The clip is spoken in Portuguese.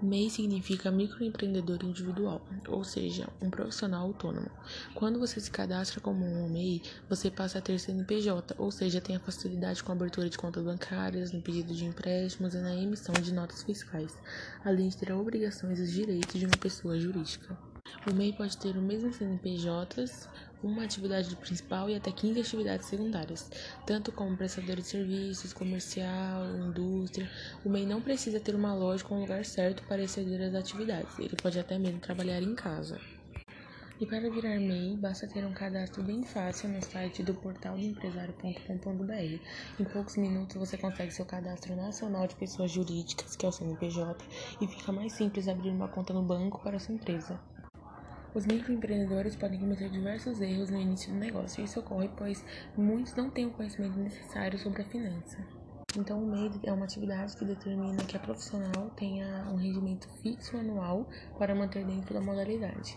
MEI significa microempreendedor individual, ou seja, um profissional autônomo. Quando você se cadastra como um MEI, você passa a ter CNPJ, ou seja, tem a facilidade com a abertura de contas bancárias, no pedido de empréstimos e na emissão de notas fiscais, além de ter obrigações e os direitos de uma pessoa jurídica. O MEI pode ter o mesmo CNPJ, uma atividade principal e até 15 atividades secundárias, tanto como prestador de serviços, comercial, indústria. O MEI não precisa ter uma loja com um lugar certo para exceder as atividades, ele pode até mesmo trabalhar em casa. E para virar MEI, basta ter um cadastro bem fácil no site do portaldoempresário.com.br. Em poucos minutos você consegue seu cadastro nacional de pessoas jurídicas, que é o CNPJ, e fica mais simples abrir uma conta no banco para sua empresa. Os microempreendedores podem cometer diversos erros no início do negócio. Isso ocorre pois muitos não têm o conhecimento necessário sobre a finança. Então, o MEI é uma atividade que determina que a profissional tenha um rendimento fixo anual para manter dentro da modalidade.